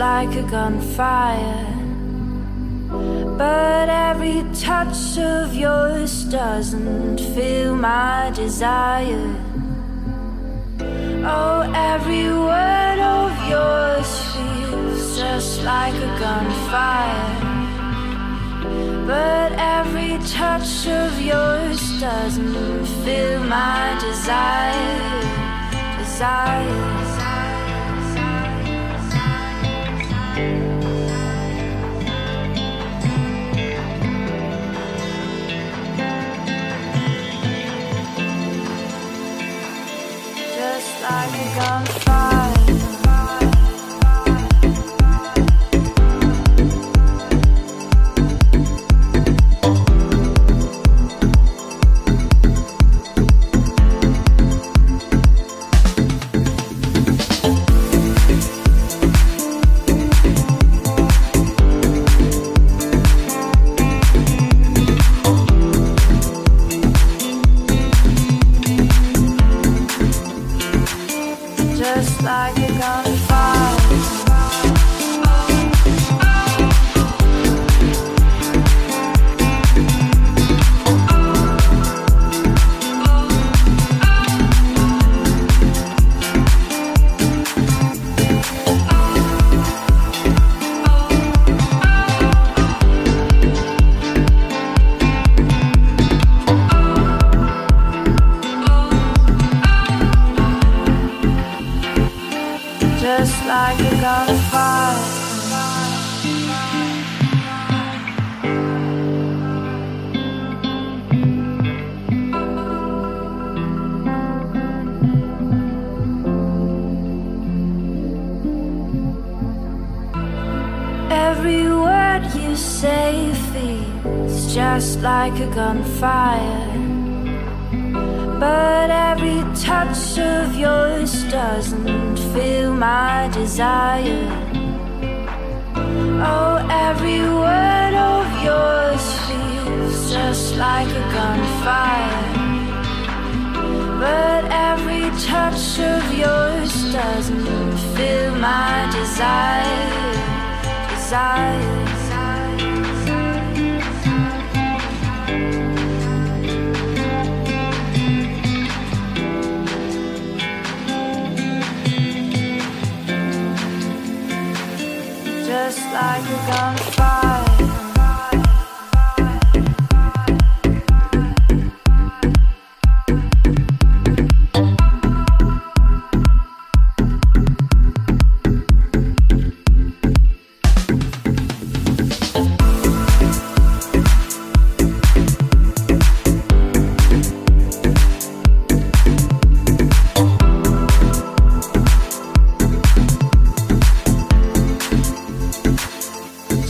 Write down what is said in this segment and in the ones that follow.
like a gunfire. But every touch of yours doesn't feel my desire. Oh, every word of yours feels just like a gunfire. But every touch of yours doesn't feel my desire. Desire. Like a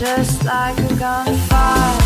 just like a gunfire.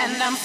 And I'm